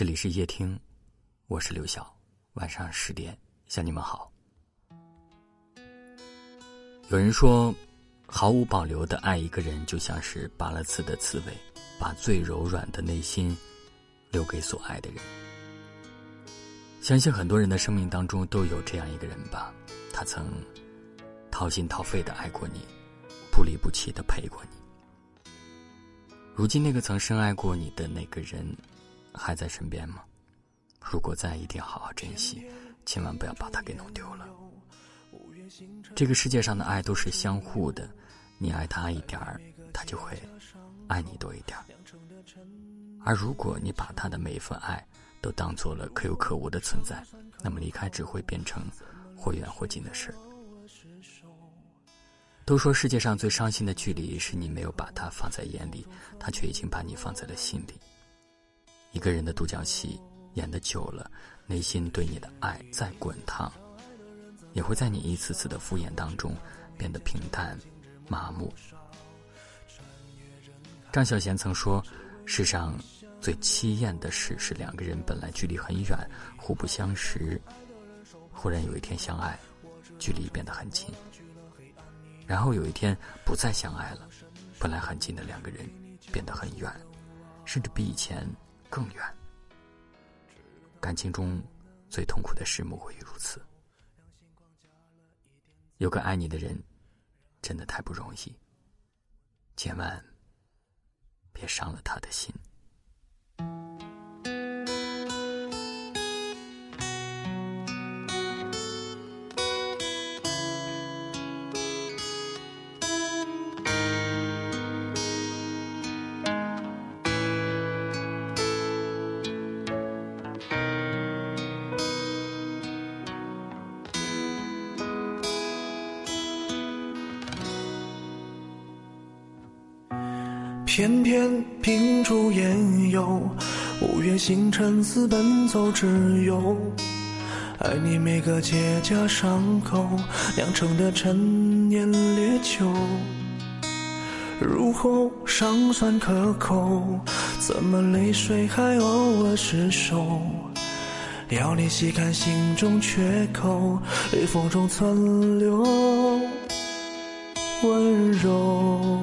这里是夜听，我是刘晓。晚上十点向你们好。有人说，毫无保留的爱一个人，就像是拔了刺的刺猬，把最柔软的内心留给所爱的人。相信很多人的生命当中都有这样一个人吧，他曾掏心掏肺的爱过你，不离不弃的陪过你。如今，那个曾深爱过你的那个人，还在身边吗？如果在，一定好好珍惜，千万不要把它给弄丢了。这个世界上的爱都是相互的，你爱他一点儿，他就会爱你多一点儿。而如果你把他的每一份爱都当做了可有可无的存在，那么离开只会变成或远或近的事。都说世界上最伤心的距离，是你没有把他放在眼里，他却已经把你放在了心里。一个人的独角戏演的久了，内心对你的爱再滚烫。也会在你一次次的敷衍当中变得平淡、麻木。张小娴曾说：“世上最凄艳的事是两个人本来距离很远，互不相识，忽然有一天相爱，距离变得很近；然后有一天不再相爱了，本来很近的两个人变得很远，甚至比以前更远。感情中最痛苦的事莫过于如此。”有个爱你的人，真的太不容易。千万别伤了他的心。偏偏秉烛烟游，五月星辰似奔走之友。爱你每个结痂伤口，酿成的陈年烈酒。入喉尚算可口，怎么泪水还偶尔失守？要你细看心中缺口，裂缝中存留温柔。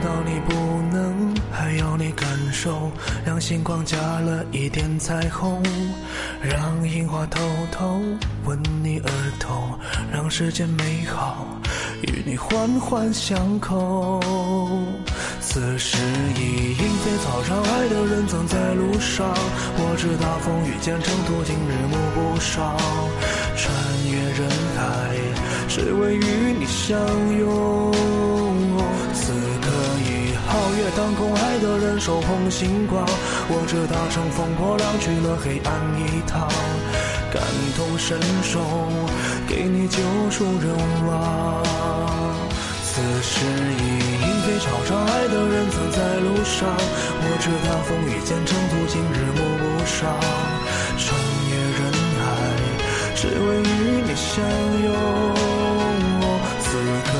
知道你不能，还要你感受，让星光加了一点彩虹，让樱花偷偷吻你额头，让世间美好与你环环相扣。此时已莺飞草长，爱的人曾在路上。我知道风雨兼程，途经日暮不少，穿越人海，只为与你相拥。天空爱的人手捧星光，我知他乘风破浪去了黑暗一趟，感同身受，给你救赎人亡。此时已莺飞草长，爱的人曾在路上，我知他风雨兼程，途经日暮不赏，穿越人海，只为与你相拥。此刻。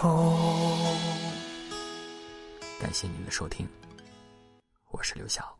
口。感谢您的收听，我是刘晓。